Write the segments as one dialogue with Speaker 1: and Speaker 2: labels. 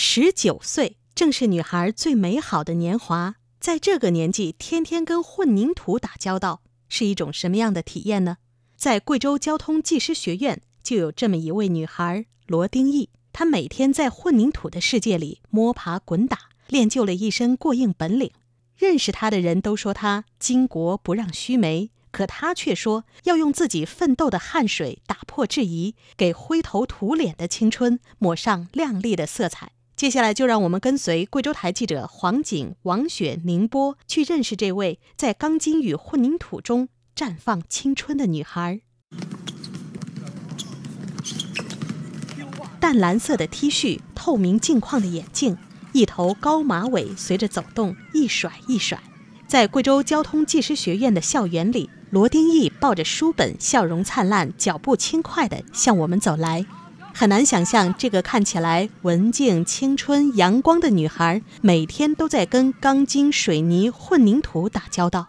Speaker 1: 十九岁正是女孩最美好的年华，在这个年纪，天天跟混凝土打交道，是一种什么样的体验呢？在贵州交通技师学院，就有这么一位女孩罗丁义，她每天在混凝土的世界里摸爬滚打，练就了一身过硬本领。认识她的人都说她巾帼不让须眉，可她却说要用自己奋斗的汗水打破质疑，给灰头土脸的青春抹上亮丽的色彩。接下来就让我们跟随贵州台记者黄景、王雪、宁波去认识这位在钢筋与混凝土中绽放青春的女孩。淡蓝色的 T 恤，透明镜框的眼镜，一头高马尾随着走动一甩一甩。在贵州交通技师学院的校园里，罗丁义抱着书本，笑容灿烂，脚步轻快地向我们走来。很难想象，这个看起来文静、青春、阳光的女孩，每天都在跟钢筋、水泥、混凝土打交道。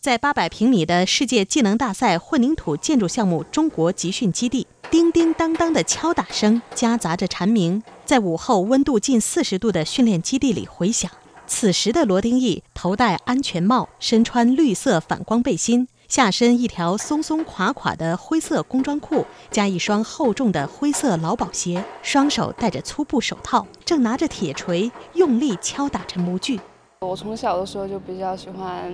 Speaker 1: 在八百平米的世界技能大赛混凝土建筑项目中国集训基地，叮叮当当的敲打声夹杂着蝉鸣，在午后温度近四十度的训练基地里回响。此时的罗丁义头戴安全帽，身穿绿色反光背心，下身一条松松垮垮的灰色工装裤，加一双厚重的灰色劳保鞋，双手戴着粗布手套，正拿着铁锤用力敲打着模具。
Speaker 2: 我从小的时候就比较喜欢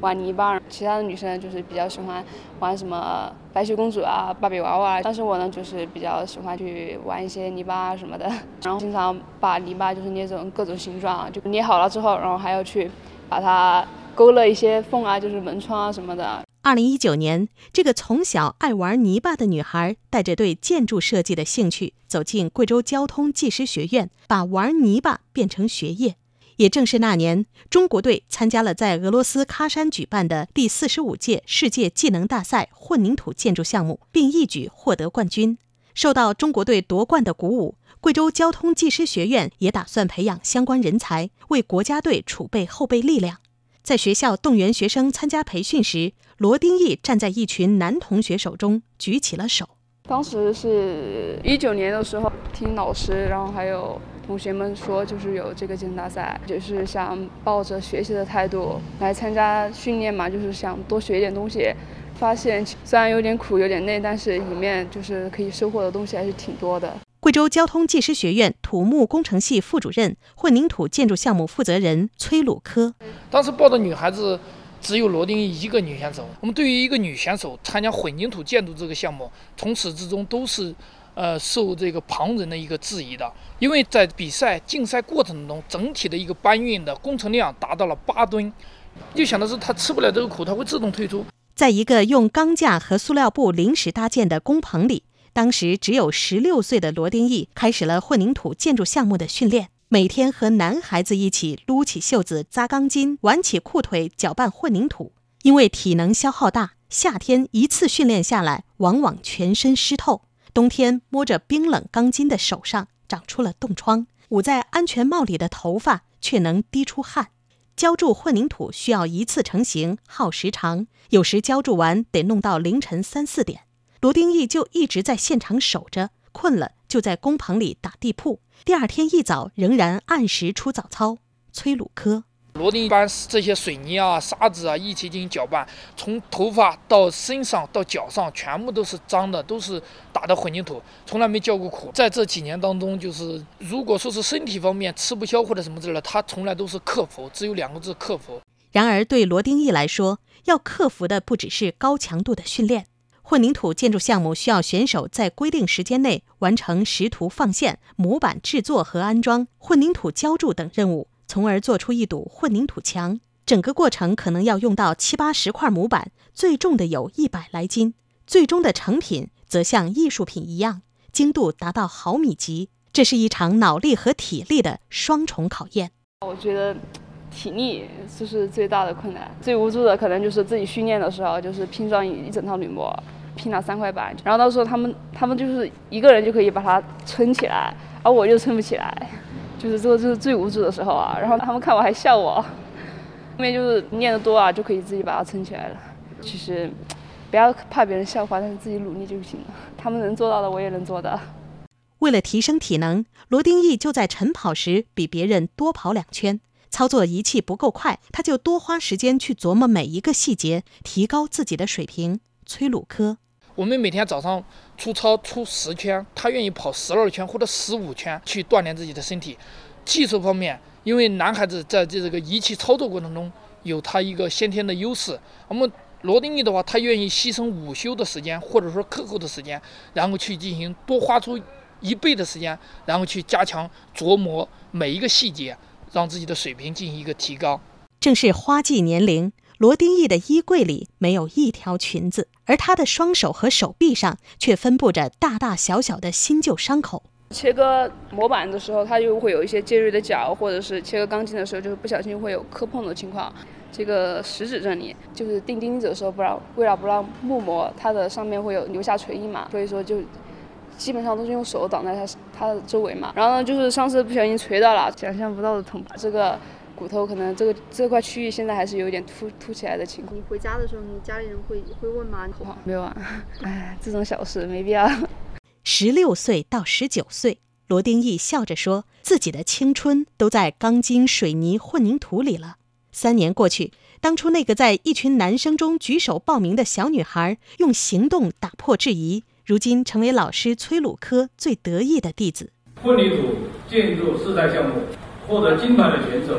Speaker 2: 玩泥巴，其他的女生就是比较喜欢玩什么白雪公主啊、芭比娃娃，但是我呢就是比较喜欢去玩一些泥巴什么的，然后经常把泥巴就是捏成各种形状，就捏好了之后，然后还要去把它勾勒一些缝啊，就是门窗啊什么的。
Speaker 1: 二零一九年，这个从小爱玩泥巴的女孩，带着对建筑设计的兴趣，走进贵州交通技师学院，把玩泥巴变成学业。也正是那年，中国队参加了在俄罗斯喀山举办的第四十五届世界技能大赛混凝土建筑项目，并一举获得冠军。受到中国队夺冠的鼓舞，贵州交通技师学院也打算培养相关人才，为国家队储备后备力量。在学校动员学生参加培训时，罗丁义站在一群男同学手中举起了手。
Speaker 2: 当时是一九年的时候，听老师，然后还有。同学们说，就是有这个技能大赛，就是想抱着学习的态度来参加训练嘛，就是想多学一点东西。发现虽然有点苦，有点累，但是里面就是可以收获的东西还是挺多的。
Speaker 1: 贵州交通技师学院土木工程系副主任、混凝土建筑项目负责人崔鲁科，
Speaker 3: 当时报的女孩子只有罗丁一个女选手。我们对于一个女选手参加混凝土建筑这个项目，从始至终都是。呃，受这个旁人的一个质疑的，因为在比赛竞赛过程中，整体的一个搬运的工程量达到了八吨，就想的是他吃不了这个苦，他会自动退出。
Speaker 1: 在一个用钢架和塑料布临时搭建的工棚里，当时只有十六岁的罗丁义开始了混凝土建筑项目的训练，每天和男孩子一起撸起袖子扎钢筋，挽起裤腿搅拌混凝土。因为体能消耗大，夏天一次训练下来，往往全身湿透。冬天摸着冰冷钢筋的手上长出了冻疮，捂在安全帽里的头发却能滴出汗。浇筑混凝土需要一次成型，耗时长，有时浇筑完得弄到凌晨三四点。罗丁义就一直在现场守着，困了就在工棚里打地铺。第二天一早仍然按时出早操。崔鲁科。
Speaker 3: 罗丁把这些水泥啊、沙子啊一起进行搅拌，从头发到身上到脚上，全部都是脏的，都是打的混凝土，从来没叫过苦。在这几年当中，就是如果说是身体方面吃不消或者什么之类的，他从来都是克服，只有两个字：克服。
Speaker 1: 然而，对罗丁义来说，要克服的不只是高强度的训练。混凝土建筑项目需要选手在规定时间内完成石图放线、模板制作和安装、混凝土浇筑等任务。从而做出一堵混凝土墙，整个过程可能要用到七八十块模板，最重的有一百来斤。最终的成品则像艺术品一样，精度达到毫米级。这是一场脑力和体力的双重考验。
Speaker 2: 我觉得体力就是最大的困难，最无助的可能就是自己训练的时候，就是拼装一整套铝模，拼了三块板，然后到时候他们他们就是一个人就可以把它撑起来，而我就撑不起来。就是这个就是最无助的时候啊，然后他们看我还笑我，后面就是练得多啊，就可以自己把它撑起来了。其实不要怕别人笑话，但是自己努力就行了。他们能做到的，我也能做到。
Speaker 1: 为了提升体能，罗丁义就在晨跑时比别人多跑两圈。操作仪器不够快，他就多花时间去琢磨每一个细节，提高自己的水平。崔鲁科，
Speaker 3: 我们每天早上出操出十圈，他愿意跑十二圈或者十五圈去锻炼自己的身体。技术方面，因为男孩子在这个仪器操作过程中有他一个先天的优势。我们罗丁义的话，他愿意牺牲午休的时间或者说课后的时间，然后去进行多花出一倍的时间，然后去加强琢磨每一个细节。让自己的水平进行一个提高。
Speaker 1: 正是花季年龄，罗丁义的衣柜里没有一条裙子，而他的双手和手臂上却分布着大大小小的新旧伤口。
Speaker 2: 切割模板的时候，它就会有一些尖锐的角，或者是切割钢筋的时候，就是不小心会有磕碰的情况。这个食指这里，就是钉钉子的时候，不让为了不让木模它的上面会有留下锤印嘛，所以说就。基本上都是用手挡在它它的周围嘛，然后呢，就是上次不小心锤到了，想象不到的痛。这个骨头可能这个这块区域现在还是有点凸凸起来的情况。你回家的时候，你家里人会会问吗？没有啊，哎，这种小事没必要。
Speaker 1: 十六岁到十九岁，罗丁义笑着说自己的青春都在钢筋、水泥、混凝土里了。三年过去，当初那个在一群男生中举手报名的小女孩，用行动打破质疑。如今成为老师崔鲁科最得意的弟子。
Speaker 4: 混凝土建筑四大项目获得金牌的选手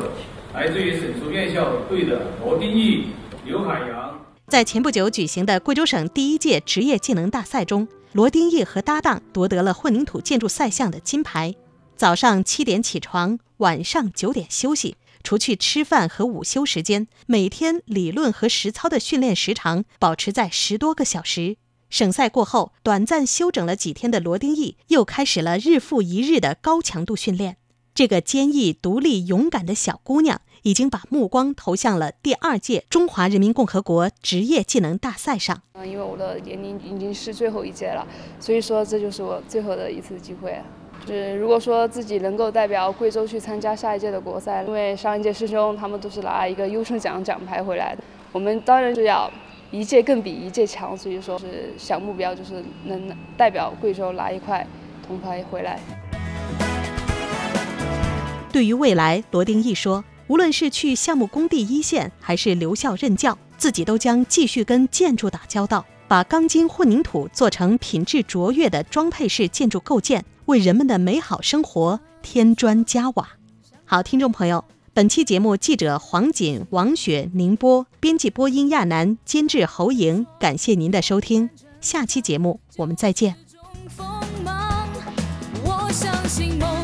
Speaker 4: 来自于省属院校队的罗丁义、刘海洋。
Speaker 1: 在前不久举行的贵州省第一届职业技能大赛中，罗丁义和搭档夺得了混凝土建筑赛项的金牌。早上七点起床，晚上九点休息，除去吃饭和午休时间，每天理论和实操的训练时长保持在十多个小时。省赛过后，短暂休整了几天的罗丁义又开始了日复一日的高强度训练。这个坚毅、独立、勇敢的小姑娘，已经把目光投向了第二届中华人民共和国职业技能大赛上。
Speaker 2: 嗯，因为我的年龄已经是最后一届了，所以说这就是我最后的一次机会。就是如果说自己能够代表贵州去参加下一届的国赛，因为上一届师兄他们都是拿一个优胜奖奖牌回来的，我们当然是要。一届更比一届强，所以说是小目标就是能代表贵州拿一块铜牌回来。
Speaker 1: 对于未来，罗定义说，无论是去项目工地一线，还是留校任教，自己都将继续跟建筑打交道，把钢筋混凝土做成品质卓越的装配式建筑构件，为人们的美好生活添砖加瓦。好，听众朋友。本期节目，记者黄锦、王雪宁波，编辑播音亚楠，监制侯莹。感谢您的收听，下期节目我们再见。我相信梦。